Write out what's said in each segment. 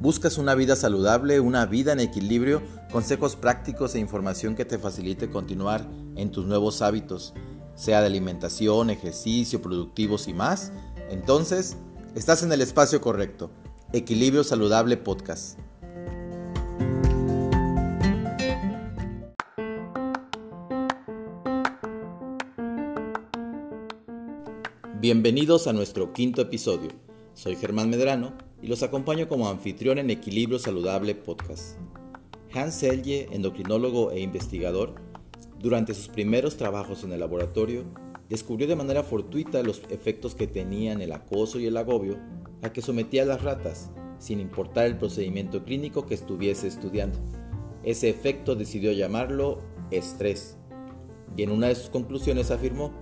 ¿Buscas una vida saludable, una vida en equilibrio, consejos prácticos e información que te facilite continuar en tus nuevos hábitos, sea de alimentación, ejercicio, productivos y más? Entonces, estás en el espacio correcto. Equilibrio Saludable Podcast. Bienvenidos a nuestro quinto episodio. Soy Germán Medrano y los acompaño como anfitrión en Equilibrio Saludable Podcast. Hans Selye, endocrinólogo e investigador, durante sus primeros trabajos en el laboratorio, descubrió de manera fortuita los efectos que tenían el acoso y el agobio a que sometía las ratas, sin importar el procedimiento clínico que estuviese estudiando. Ese efecto decidió llamarlo estrés, y en una de sus conclusiones afirmó,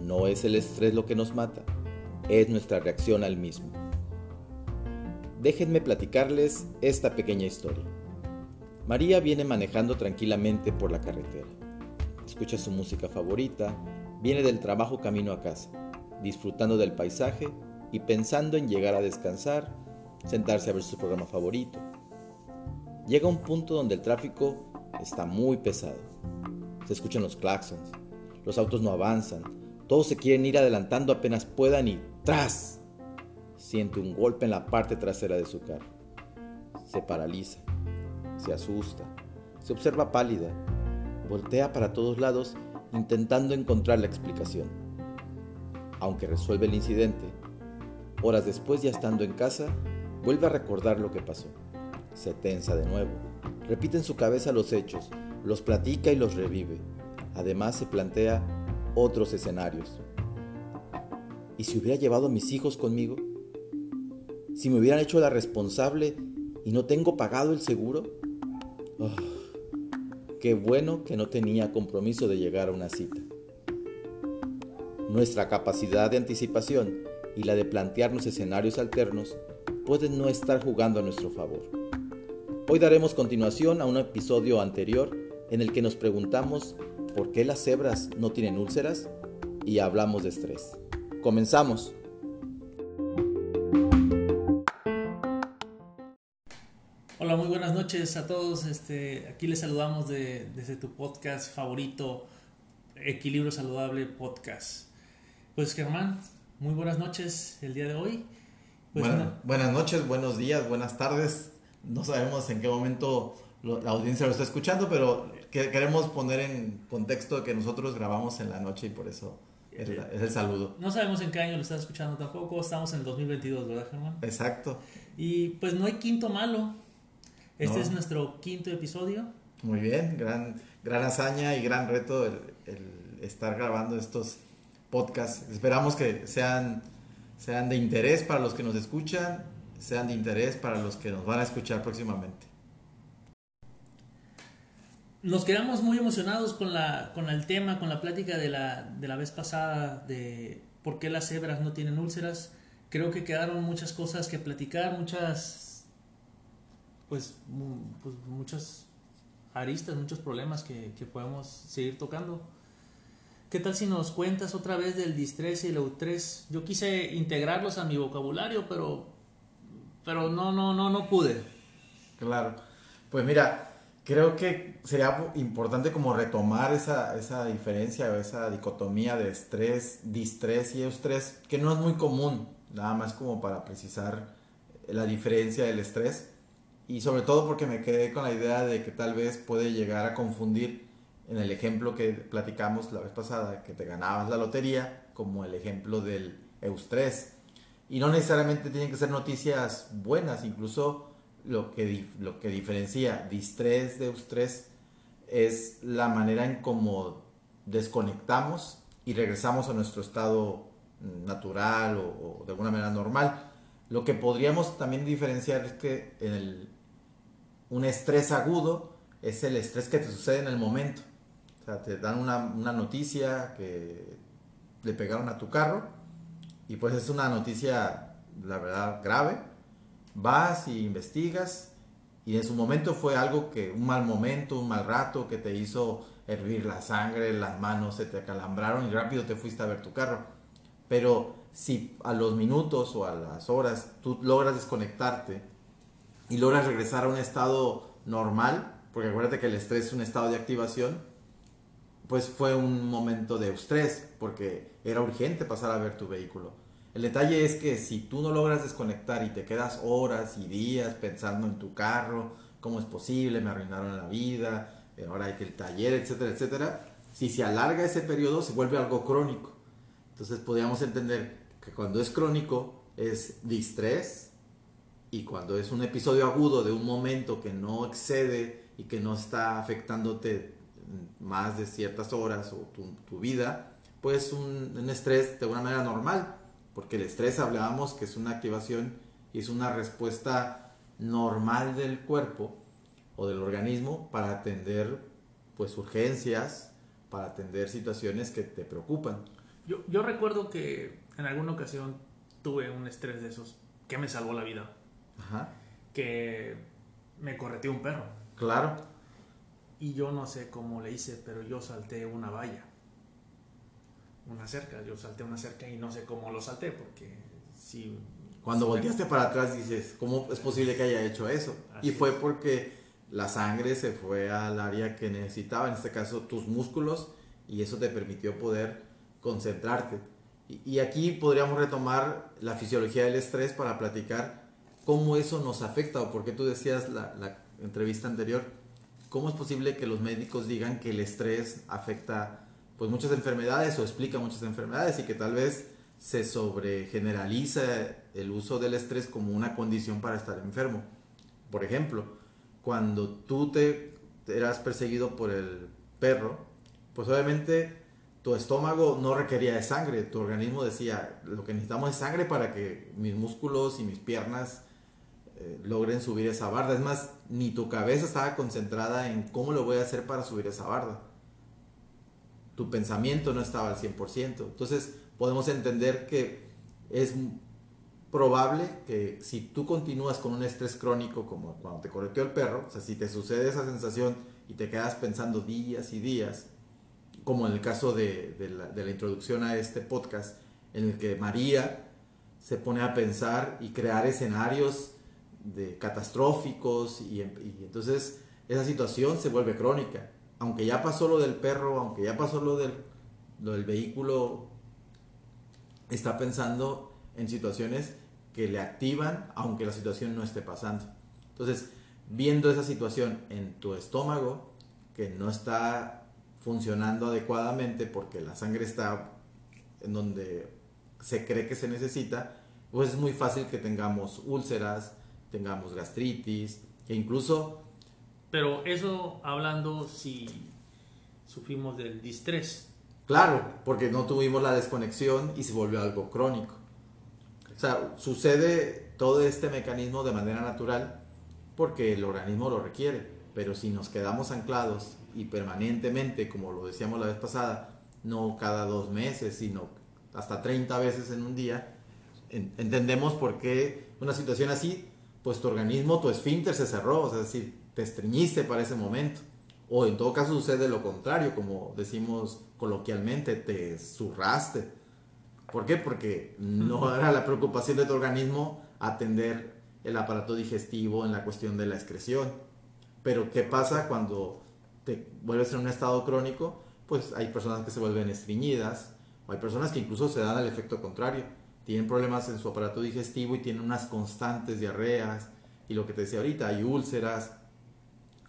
no es el estrés lo que nos mata, es nuestra reacción al mismo déjenme platicarles esta pequeña historia. María viene manejando tranquilamente por la carretera. Escucha su música favorita, viene del trabajo camino a casa, disfrutando del paisaje y pensando en llegar a descansar, sentarse a ver su programa favorito. Llega a un punto donde el tráfico está muy pesado. Se escuchan los claxons, los autos no avanzan, todos se quieren ir adelantando apenas puedan y ¡tras! Siente un golpe en la parte trasera de su carro. Se paraliza, se asusta, se observa pálida, voltea para todos lados intentando encontrar la explicación. Aunque resuelve el incidente, horas después ya estando en casa, vuelve a recordar lo que pasó. Se tensa de nuevo, repite en su cabeza los hechos, los platica y los revive. Además se plantea otros escenarios. ¿Y si hubiera llevado a mis hijos conmigo? Si me hubieran hecho la responsable y no tengo pagado el seguro? Oh, qué bueno que no tenía compromiso de llegar a una cita. Nuestra capacidad de anticipación y la de plantearnos escenarios alternos pueden no estar jugando a nuestro favor. Hoy daremos continuación a un episodio anterior en el que nos preguntamos por qué las cebras no tienen úlceras y hablamos de estrés. Comenzamos. Hola, muy buenas noches a todos. Este, aquí les saludamos de, desde tu podcast favorito, Equilibrio Saludable Podcast. Pues Germán, muy buenas noches el día de hoy. Pues, buenas noches, buenos días, buenas tardes. No sabemos en qué momento la audiencia lo está escuchando, pero queremos poner en contexto que nosotros grabamos en la noche y por eso es, es, el saludo. No sabemos en qué año lo está escuchando tampoco. Estamos en el 2022, ¿verdad, Germán? Exacto. Y pues no hay quinto malo este es nuestro quinto episodio. Muy bien, gran, gran hazaña y gran reto el, estar grabando estos podcasts. Esperamos que sean, sean de interés para los que nos escuchan, sean de interés para los que nos van a escuchar próximamente. Nos quedamos muy emocionados con, la, con el tema, con la plática de la, de la vez pasada de por qué las cebras no tienen úlceras. Creo que quedaron muchas cosas que platicar, muchas pues, pues muchas aristas, muchos problemas que, podemos seguir tocando. ¿Qué tal si nos cuentas otra vez del distrés y el eutrés? Yo quise integrarlos a mi vocabulario, pero, pero no, no, no, no pude. Claro. Pues mira, creo que sería importante como retomar esa, esa diferencia o esa dicotomía de estrés, distrés y eustrés, que no es muy común, nada más como para precisar la diferencia del estrés y sobre todo porque me quedé con la idea de que tal vez puede llegar a confundir en el ejemplo que platicamos la vez pasada, que te ganabas la lotería, como el ejemplo del eustrés. Y no necesariamente tienen que ser noticias buenas, incluso lo que, lo que diferencia distrés de eustrés es la manera en cómo desconectamos y regresamos a nuestro estado natural o, o de alguna manera normal. Lo que podríamos también diferenciar es que en el un estrés agudo es el estrés que te sucede en el momento. O sea, te dan una, noticia que le pegaron a tu carro y pues es una noticia, la verdad, grave. Vas y investigas y en su momento fue algo que, un mal momento, un mal rato que te hizo hervir la sangre, las manos se te acalambraron y rápido te fuiste a ver tu carro. Pero si a los minutos o a las horas tú logras desconectarte y logras regresar a un estado normal, porque acuérdate que el estrés es un estado de activación, pues fue un momento de estrés, porque era urgente pasar a ver tu vehículo. El detalle es que si tú no logras desconectar y te quedas horas y días pensando en tu carro, cómo es posible, me arruinaron la vida, ahora hay que el taller, etcétera, etcétera, si se alarga ese periodo se vuelve algo crónico. Entonces podríamos entender que cuando es crónico es distrés y cuando es un episodio agudo de un momento que no excede y que no está afectándote más de ciertas horas o tu, vida, pues un, un, estrés de una manera normal, porque el estrés hablábamos que es una activación y es una respuesta normal del cuerpo o del organismo para atender pues urgencias, para atender situaciones que te preocupan. Yo, yo recuerdo que en alguna ocasión tuve un estrés de esos que me salvó la vida. Ajá. Que me correteó un perro. Claro. Y yo no sé cómo le hice, pero yo salté una valla. Una cerca. Yo salté una cerca y no sé cómo lo salté, porque si... Cuando volteaste para atrás dices, ¿cómo es posible que haya hecho eso? y fue porque la sangre se fue al área que necesitaba, en este caso tus músculos, y eso te permitió poder concentrarte. Y, aquí podríamos retomar la fisiología del estrés para platicar cómo eso nos afecta, o porque tú decías la, entrevista anterior, cómo es posible que los médicos digan que el estrés afecta pues muchas enfermedades o explica muchas enfermedades y que tal vez se sobregeneraliza el uso del estrés como una condición para estar enfermo. Por ejemplo, cuando tú te, eras perseguido por el perro, pues obviamente tu estómago no requería de sangre, tu organismo decía, lo que necesitamos es sangre para que mis músculos y mis piernas eh, logren subir esa barda. Es más, ni tu cabeza estaba concentrada en cómo lo voy a hacer para subir esa barda. Tu pensamiento no estaba al 100%. Entonces podemos entender que es probable que si tú continúas con un estrés crónico como cuando te correteó el perro, o sea, si te sucede esa sensación y te quedas pensando días y días, como en el caso de, la, introducción a este podcast, en el que María se pone a pensar y crear escenarios de catastróficos y, entonces esa situación se vuelve crónica. Aunque ya pasó lo del perro, aunque ya pasó lo del, lo del vehículo, está pensando en situaciones que le activan aunque la situación no esté pasando. Entonces, viendo esa situación en tu estómago que no está funcionando adecuadamente porque la sangre está en donde se cree que se necesita, pues es muy fácil que tengamos úlceras, tengamos gastritis, e incluso... Pero eso hablando si sufrimos del distrés. Claro, porque no tuvimos la desconexión y se volvió algo crónico. O sea, sucede todo este mecanismo de manera natural porque el organismo lo requiere, pero si nos quedamos anclados y permanentemente, como lo decíamos la vez pasada, no cada dos meses, sino hasta 30 veces en un día, entendemos por qué una situación así, pues tu organismo, tu esfínter se cerró, es decir, te estreñiste para ese momento. O en todo caso sucede lo contrario, como decimos coloquialmente, te zurraste ¿Por qué? Porque no era la preocupación de tu organismo atender el aparato digestivo en la cuestión de la excreción. Pero ¿qué pasa cuando te vuelves en un estado crónico? Pues hay personas que se vuelven estreñidas, o hay personas que incluso se dan al efecto contrario. Tienen problemas en su aparato digestivo y tienen unas constantes diarreas, y lo que te decía ahorita, hay úlceras,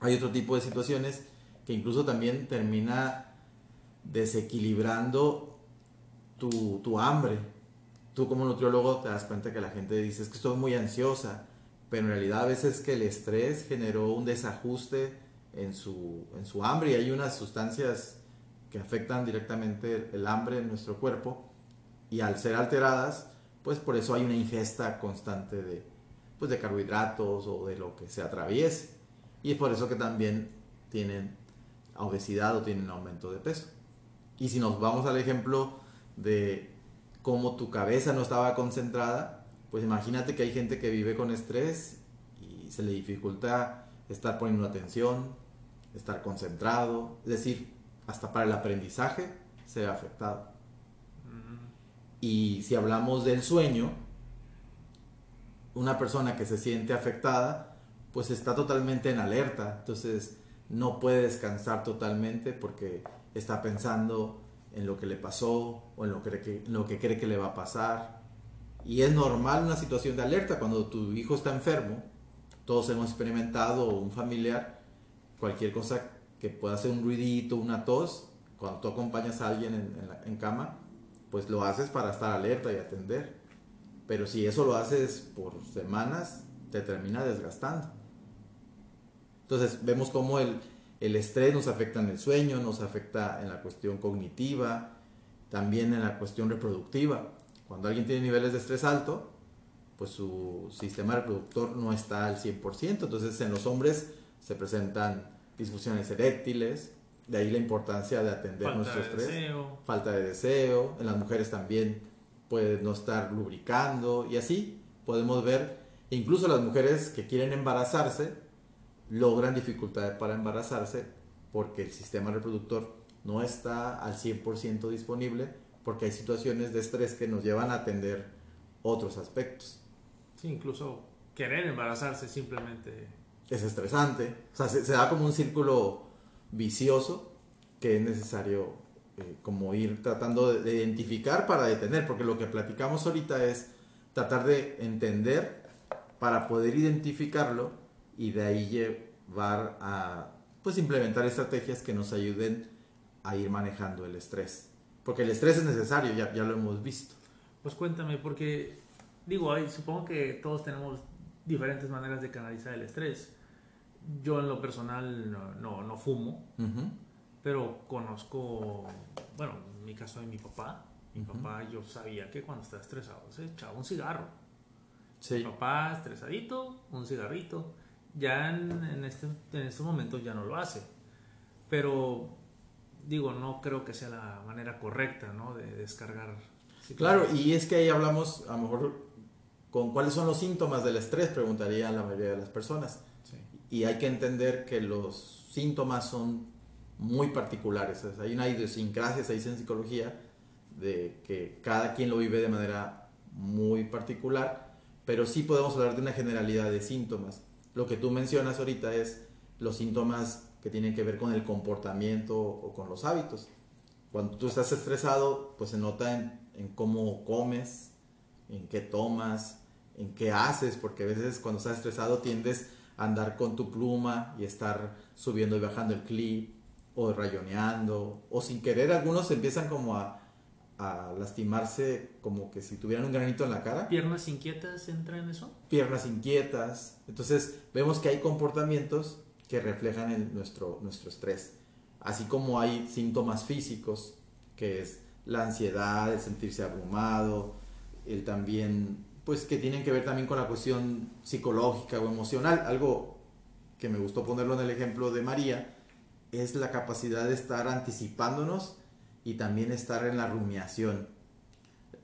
hay otro tipo de situaciones que incluso también termina desequilibrando tu, hambre. Tú como nutriólogo te das cuenta que la gente dice es que estoy muy ansiosa, pero en realidad a veces que el estrés generó un desajuste en su, en su hambre y hay unas sustancias que afectan directamente el hambre en nuestro cuerpo y al ser alteradas, pues por eso hay una ingesta constante de, pues de carbohidratos o de lo que se atraviese. Y es por eso que también tienen obesidad o tienen aumento de peso. Y si nos vamos al ejemplo de cómo tu cabeza no estaba concentrada, pues imagínate que hay gente que vive con estrés y se le dificulta estar poniendo atención, estar concentrado, es decir, hasta para el aprendizaje se ve afectado. Y si hablamos del sueño, una persona que se siente afectada, pues está totalmente en alerta, entonces no puede descansar totalmente porque está pensando en lo que le pasó o en lo que, en lo que cree que le va a pasar. Y es normal una situación de alerta cuando tu hijo está enfermo. Todos hemos experimentado un familiar, cualquier cosa que pueda hacer un ruidito, una tos, cuando tú acompañas a alguien en, en cama, pues lo haces para estar alerta y atender. Pero si eso lo haces por semanas, te termina desgastando. Entonces vemos cómo el, el estrés nos afecta en el sueño, nos afecta en la cuestión cognitiva, también en la cuestión reproductiva. Cuando alguien tiene niveles de estrés alto, pues su sistema reproductor no está al 100%. Entonces en los hombres se presentan disfunciones eréctiles, de ahí la importancia de atender nuestro estrés. Falta de deseo. En las mujeres también puede no estar lubricando y así podemos ver, incluso las mujeres que quieren embarazarse, logran dificultades para embarazarse porque el sistema reproductor no está al 100% disponible porque hay situaciones de estrés que nos llevan a atender otros aspectos. Sí, incluso querer embarazarse simplemente es estresante. O sea, se, da como un círculo vicioso que es necesario eh, como ir tratando de, de, identificar para detener, porque lo que platicamos ahorita es tratar de entender para poder identificarlo y de ahí llevar a pues implementar estrategias que nos ayuden a ir manejando el estrés. Porque el estrés es necesario, ya, ya lo hemos visto. Pues cuéntame, porque digo, ahí supongo que todos tenemos diferentes maneras de canalizar el estrés. Yo en lo personal no, no, fumo, pero conozco, bueno, en mi caso de mi papá. Mi papá yo sabía que cuando estaba estresado se echaba un cigarro. Sí. Mi papá estresadito, un cigarrito ya en, este, en estos momentos ya no lo hace. Pero digo, no creo que sea la manera correcta, ¿no? De descargar. Claro, y es que ahí hablamos, a lo mejor, con cuáles son los síntomas del estrés, preguntaría la mayoría de las personas. Y hay que entender que los síntomas son muy particulares. hay una idiosincrasia, se dice en psicología, de que cada quien lo vive de manera muy particular, pero sí podemos hablar de una generalidad de síntomas lo que tú mencionas ahorita es los síntomas que tienen que ver con el comportamiento o con los hábitos. Cuando tú estás estresado, pues se nota en, cómo comes, en qué tomas, en qué haces, porque a veces cuando estás estresado tiendes andar con tu pluma y estar subiendo y bajando el clip, o rayoneando, o sin querer algunos empiezan como a, a lastimarse como que si tuvieran un granito en la cara. ¿Piernas inquietas entra en eso? Piernas inquietas. Entonces vemos que hay comportamientos que reflejan el, nuestro, nuestro estrés. Así como hay síntomas físicos, que es la ansiedad, el sentirse abrumado, el también, pues que tienen que ver también con la cuestión psicológica o emocional. Algo que me gustó ponerlo en el ejemplo de María, es la capacidad de estar anticipándonos y también estar en la rumiación.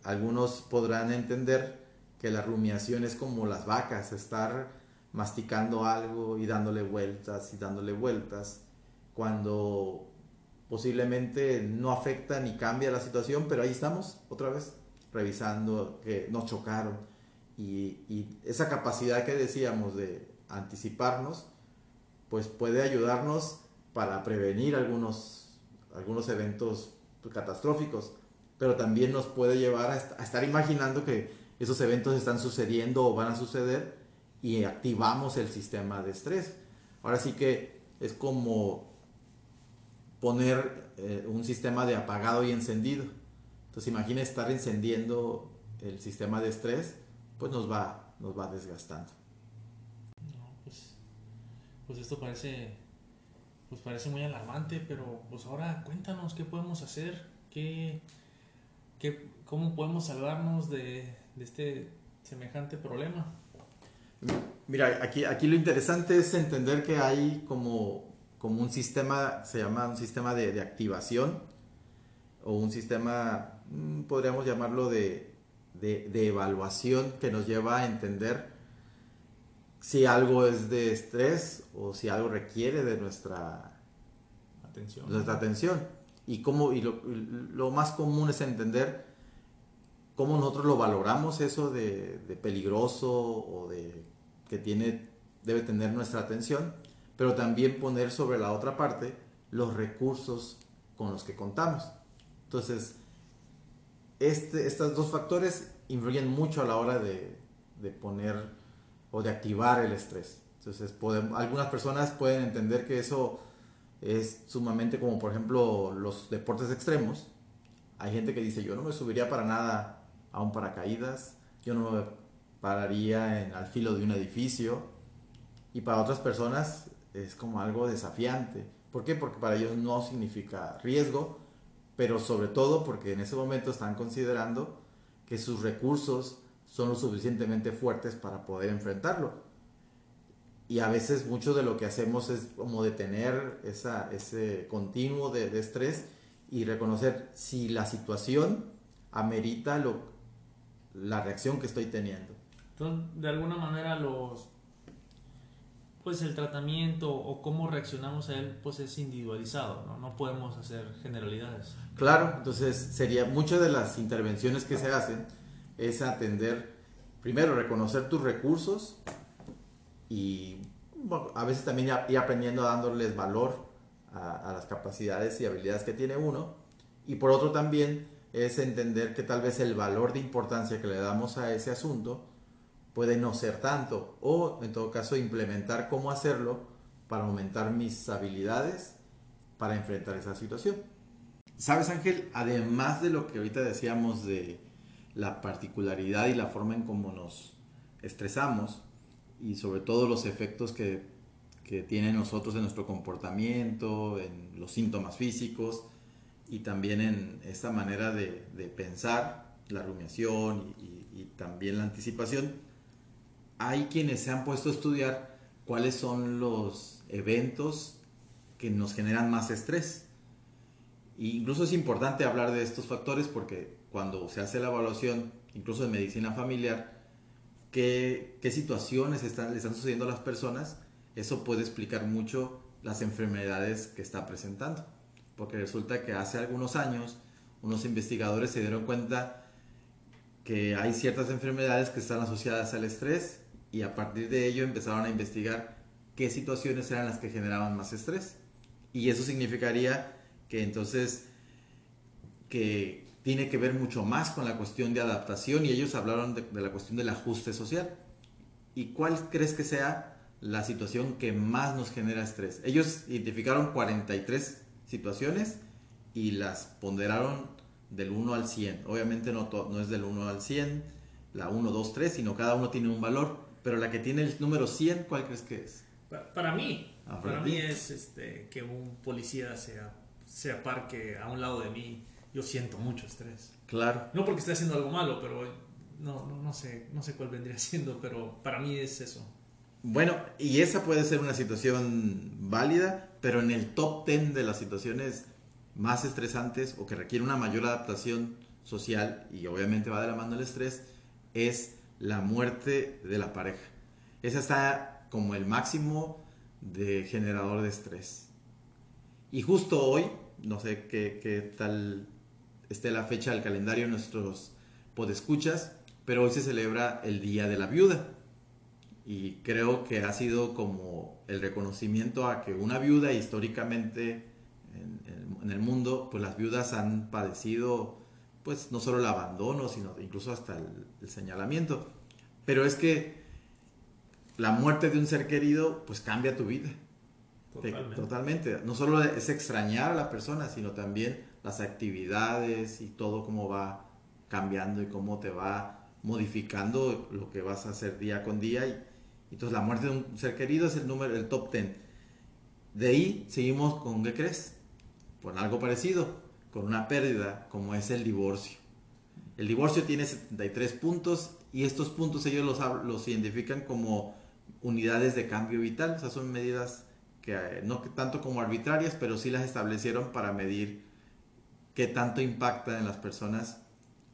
Algunos podrán entender que la rumiación es como las vacas, estar masticando algo y dándole vueltas y dándole vueltas, cuando posiblemente no afecta ni cambia la situación, pero ahí estamos otra vez revisando que nos chocaron y, esa capacidad que decíamos de anticiparnos, pues puede ayudarnos para prevenir algunos, algunos eventos catastróficos, pero también nos puede llevar a, estar imaginando que esos eventos están sucediendo o van a suceder y activamos el sistema de estrés. Ahora sí que es como poner eh, un sistema de apagado y encendido. Entonces imagina estar encendiendo el sistema de estrés, pues nos va, nos va desgastando. pues, pues esto parece pues parece muy alarmante, pero pues ahora cuéntanos qué podemos hacer, qué, qué cómo podemos salvarnos de, de, este semejante problema. Mira, aquí, aquí lo interesante es entender que hay como, como un sistema, se llama un sistema de, de activación o un sistema, mm, podríamos llamarlo de, de, de evaluación que nos lleva a entender si algo es de estrés o si algo requiere de nuestra atención. Nuestra atención. Y, cómo, y lo, más común es entender cómo nosotros lo valoramos, eso de, peligroso o de que tiene debe tener nuestra atención, pero también poner sobre la otra parte los recursos con los que contamos. Entonces, este, estos dos factores influyen mucho a la hora de, poner o de activar el estrés. Entonces, algunas personas pueden entender que eso es sumamente como, por ejemplo, los deportes extremos. Hay gente que dice, yo no me subiría para nada a un paracaídas, yo no me pararía en, al filo de un edificio. Y para otras personas es como algo desafiante. ¿Por qué? Porque para ellos no significa riesgo, pero sobre todo porque en ese momento están considerando que sus recursos son lo suficientemente fuertes para poder enfrentarlo. Y a veces mucho de lo que hacemos es como detener esa, ese continuo de, de estrés y reconocer si la situación amerita lo, la reacción que estoy teniendo. Entonces, de alguna manera los pues el tratamiento o cómo reaccionamos a él pues es individualizado, ¿no? Podemos hacer generalidades. Claro, entonces sería muchas de las intervenciones que se hacen es atender, primero reconocer tus recursos y a veces también ir aprendiendo dándoles valor a, a, las capacidades y habilidades que tiene uno y por otro también es entender que tal vez el valor de importancia que le damos a ese asunto puede no ser tanto o en todo caso implementar cómo hacerlo para aumentar mis habilidades para enfrentar esa situación. Sabes Ángel, además de lo que ahorita decíamos de la particularidad y la forma en cómo nos estresamos y sobre todo los efectos que, que tiene nosotros en nuestro comportamiento, en los síntomas físicos y también en esta manera de, de pensar, la rumiación y, y también la anticipación, hay quienes se han puesto a estudiar cuáles son los eventos que nos generan más estrés. E incluso es importante hablar de estos factores porque cuando se hace la evaluación, incluso en medicina familiar, qué, qué situaciones están, le están sucediendo a las personas, eso puede explicar mucho las enfermedades que está presentando. Porque resulta que hace algunos años unos investigadores se dieron cuenta que hay ciertas enfermedades que están asociadas al estrés y a partir de ello empezaron a investigar qué situaciones eran las que generaban más estrés. Y eso significaría que entonces que tiene que ver mucho más con la cuestión de adaptación y ellos hablaron de, de, la cuestión del ajuste social. ¿Y cuál crees que sea la situación que más nos genera estrés? Ellos identificaron 43 situaciones y las ponderaron del 1 al 100. Obviamente no, no es del 1 al 100, la 1, 2, 3, sino cada uno tiene un valor. Pero la que tiene el número 100, ¿cuál crees que es? Para, para mí, ah, para, para mí es este, que un policía sea, se aparque a un lado de mí. Yo siento mucho estrés. Claro. No porque esté haciendo algo malo, pero no, no, no, sé, no sé cuál vendría siendo, pero para mí es eso. Bueno, y esa puede ser una situación válida, pero en el top 10 de las situaciones más estresantes o que requiere una mayor adaptación social, y obviamente va de la mano el estrés, es la muerte de la pareja. Esa está como el máximo de generador de estrés. Y justo hoy, no sé qué, tal esté la fecha del calendario de nuestros podescuchas, pero hoy se celebra el Día de la Viuda. Y creo que ha sido como el reconocimiento a que una viuda históricamente en, en el mundo, pues las viudas han padecido pues no solo el abandono, sino incluso hasta el, el, señalamiento. Pero es que la muerte de un ser querido, pues cambia tu vida. Totalmente. Totalmente. No solo es extrañar a la persona, sino también las actividades y todo cómo va cambiando y cómo te va modificando lo que vas a hacer día con día. Y, entonces la muerte de un ser querido es el número, el top 10. De ahí seguimos con, ¿qué crees? Con algo parecido con una pérdida como es el divorcio. El divorcio tiene 73 puntos y estos puntos ellos los, los identifican como unidades de cambio vital, o sea, son medidas que no tanto como arbitrarias, pero sí las establecieron para medir qué tanto impacta en las personas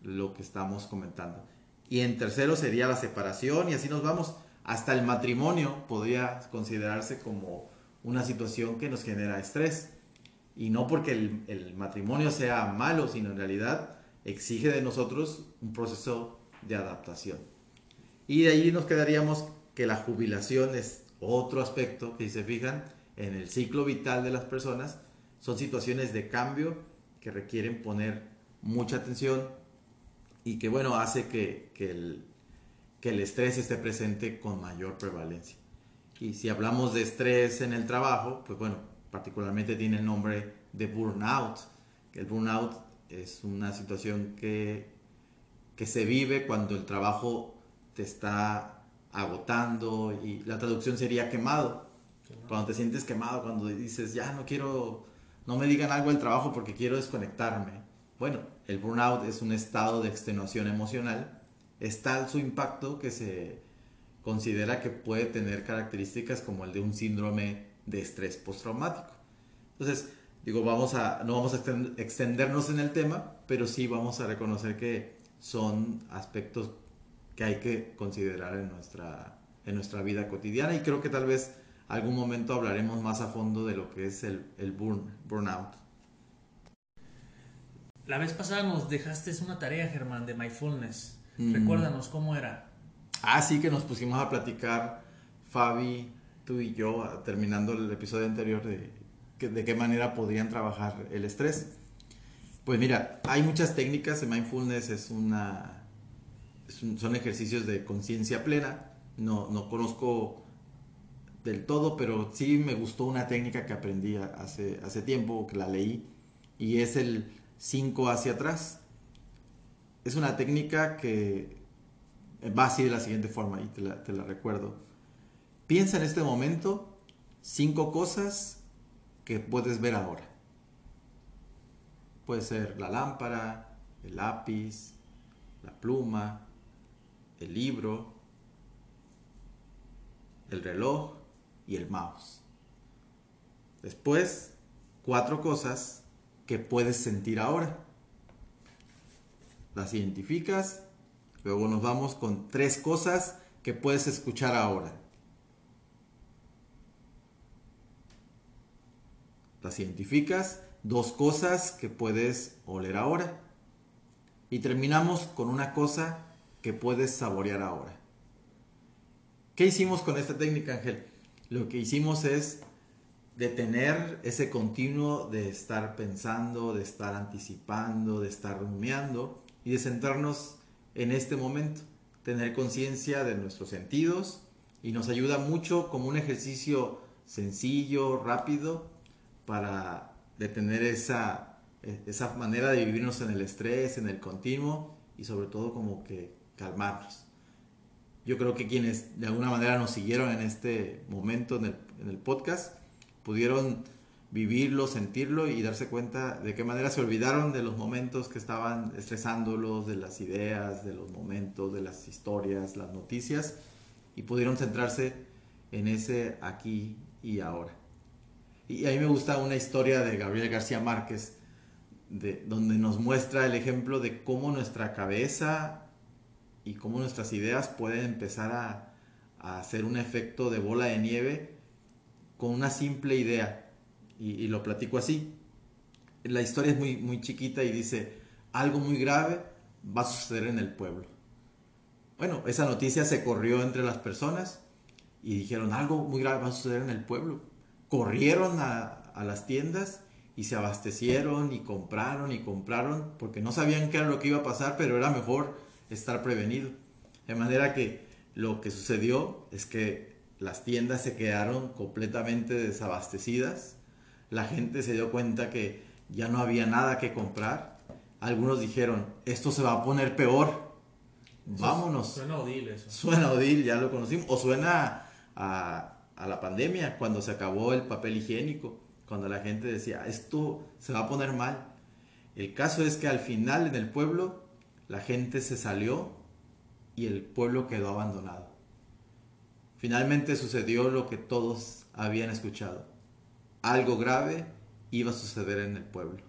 lo que estamos comentando. Y en tercero sería la separación y así nos vamos. Hasta el matrimonio podría considerarse como una situación que nos genera estrés. Y no porque el, matrimonio sea malo, sino en realidad exige de nosotros un proceso de adaptación. Y de ahí nos quedaríamos que la jubilación es otro aspecto que si se fijan en el ciclo vital de las personas, son situaciones de cambio que requieren poner mucha atención y que bueno, hace que, que, el, que el estrés esté presente con mayor prevalencia. Y si hablamos de estrés en el trabajo, pues bueno, particularmente tiene el nombre de burnout. El burnout es una situación que, que se vive cuando el trabajo te está agotando y la traducción sería quemado. Cuando te sientes quemado, cuando dices, ya no quiero, no me digan algo del trabajo porque quiero desconectarme. Bueno, el burnout es un estado de extenuación emocional. Es tal su impacto que se considera que puede tener características como el de un síndrome de estrés postraumático. Entonces, digo, vamos a, no vamos a extendernos en el tema, pero sí vamos a reconocer que son aspectos que hay que considerar en nuestra, en nuestra vida cotidiana y creo que tal vez algún momento hablaremos más a fondo de lo que es el, el burn, burnout. La vez pasada nos dejaste una tarea, Germán, de mindfulness. Mm. Recuérdanos cómo era. Ah, sí, que nos pusimos a platicar, Fabi, tú y yo, terminando el episodio anterior, de, de qué manera podrían trabajar el estrés. Pues mira, hay muchas técnicas, mindfulness es una, son ejercicios de conciencia plena, no, no conozco del todo, pero sí me gustó una técnica que aprendí hace, hace tiempo, que la leí, y es el 5 hacia atrás. Es una técnica que va así de la siguiente forma, y te la, te la recuerdo. Piensa en este momento cinco cosas que puedes ver ahora. Puede ser la lámpara, el lápiz, la pluma, el libro, el reloj y el mouse. Después, cuatro cosas que puedes sentir ahora. Las identificas, luego nos vamos con tres cosas que puedes escuchar ahora. Las identificas, dos cosas que puedes oler ahora. Y terminamos con una cosa que puedes saborear ahora. ¿Qué hicimos con esta técnica, Ángel? Lo que hicimos es detener ese continuo de estar pensando, de estar anticipando, de estar rumiando y de centrarnos en este momento, tener conciencia de nuestros sentidos y nos ayuda mucho como un ejercicio sencillo, rápido, para detener esa, esa manera de vivirnos en el estrés, en el continuo y sobre todo como que calmarnos. Yo creo que quienes de alguna manera nos siguieron en este momento en el, en el podcast pudieron vivirlo, sentirlo y darse cuenta de qué manera se olvidaron de los momentos que estaban estresándolos, de las ideas, de los momentos, de las historias, las noticias y pudieron centrarse en ese aquí y ahora. Y a mí me gusta una historia de Gabriel García Márquez, de, donde nos muestra el ejemplo de cómo nuestra cabeza y cómo nuestras ideas pueden empezar a, hacer un efecto de bola de nieve con una simple idea. Y, y, lo platico así. La historia es muy, muy chiquita y dice, algo muy grave va a suceder en el pueblo. Bueno, esa noticia se corrió entre las personas y dijeron, algo muy grave va a suceder en el pueblo corrieron a, las tiendas y se abastecieron y compraron y compraron porque no sabían qué era lo que iba a pasar, pero era mejor estar prevenido. De manera que lo que sucedió es que las tiendas se quedaron completamente desabastecidas, la gente se dio cuenta que ya no había nada que comprar, algunos dijeron, esto se va a poner peor, vámonos. Suena odil eso. Suena odil, ya lo conocimos, o suena a a la pandemia, cuando se acabó el papel higiénico, cuando la gente decía, esto se va a poner mal. El caso es que al final en el pueblo la gente se salió y el pueblo quedó abandonado. Finalmente sucedió lo que todos habían escuchado. Algo grave iba a suceder en el pueblo.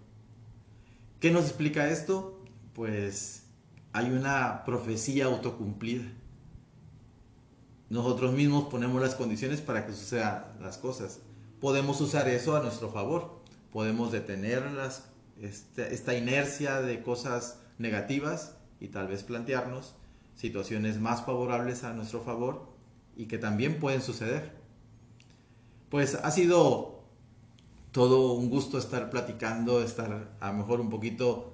¿Qué nos explica esto? Pues hay una profecía autocumplida nosotros mismos ponemos las condiciones para que sucedan las cosas. Podemos usar eso a nuestro favor. Podemos detener este, esta inercia de cosas negativas y tal vez plantearnos situaciones más favorables a nuestro favor y que también pueden suceder. Pues ha sido todo un gusto estar platicando, estar a lo mejor un poquito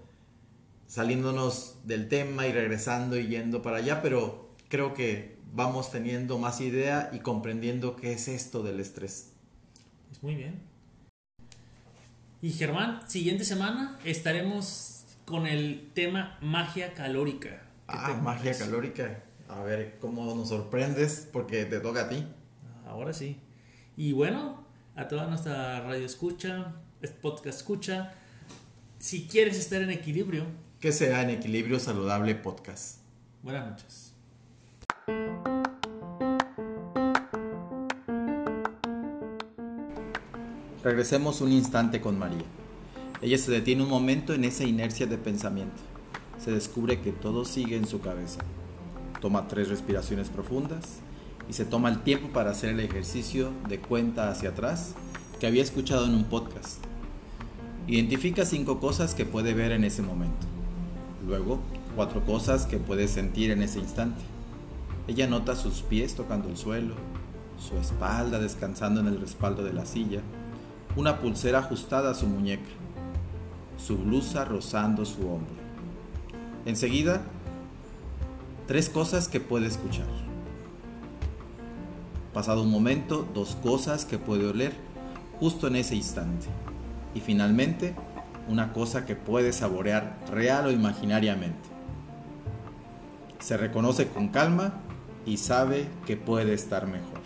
saliéndonos del tema y regresando y yendo para allá, pero creo que vamos teniendo más idea y comprendiendo qué es esto del estrés. Pues muy bien. Y Germán, siguiente semana estaremos con el tema magia calórica. Ah, magia calórica. A ver cómo nos sorprendes porque te toca a ti. Ahora sí. Y bueno, a toda nuestra radio escucha, podcast escucha, si quieres estar en equilibrio. Que sea en equilibrio saludable podcast. Buenas noches. Regresemos un instante con María. Ella se detiene un momento en esa inercia de pensamiento. Se descubre que todo sigue en su cabeza. Toma tres respiraciones profundas y se toma el tiempo para hacer el ejercicio de cuenta hacia atrás que había escuchado en un podcast. Identifica cinco cosas que puede ver en ese momento. Luego, cuatro cosas que puede sentir en ese instante. Ella nota sus pies tocando el suelo, su espalda descansando en el respaldo de la silla, una pulsera ajustada a su muñeca, su blusa rozando su hombro. Enseguida, tres cosas que puede escuchar. Pasado un momento, dos cosas que puede oler justo en ese instante. Y finalmente, una cosa que puede saborear real o imaginariamente. Se reconoce con calma y sabe que puede estar mejor.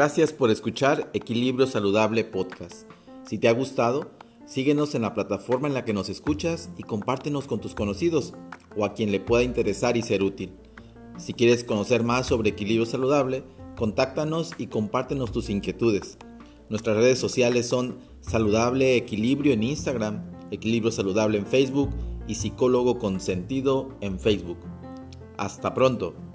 Gracias por escuchar Equilibrio Saludable Podcast. Si te ha gustado, síguenos en la plataforma en la que nos escuchas y compártenos con tus conocidos o a quien le pueda interesar y ser útil. Si quieres conocer más sobre equilibrio saludable, contáctanos y compártenos tus inquietudes. Nuestras redes sociales son Saludable Equilibrio en Instagram, Equilibrio Saludable en Facebook y Psicólogo con Sentido en Facebook. Hasta pronto.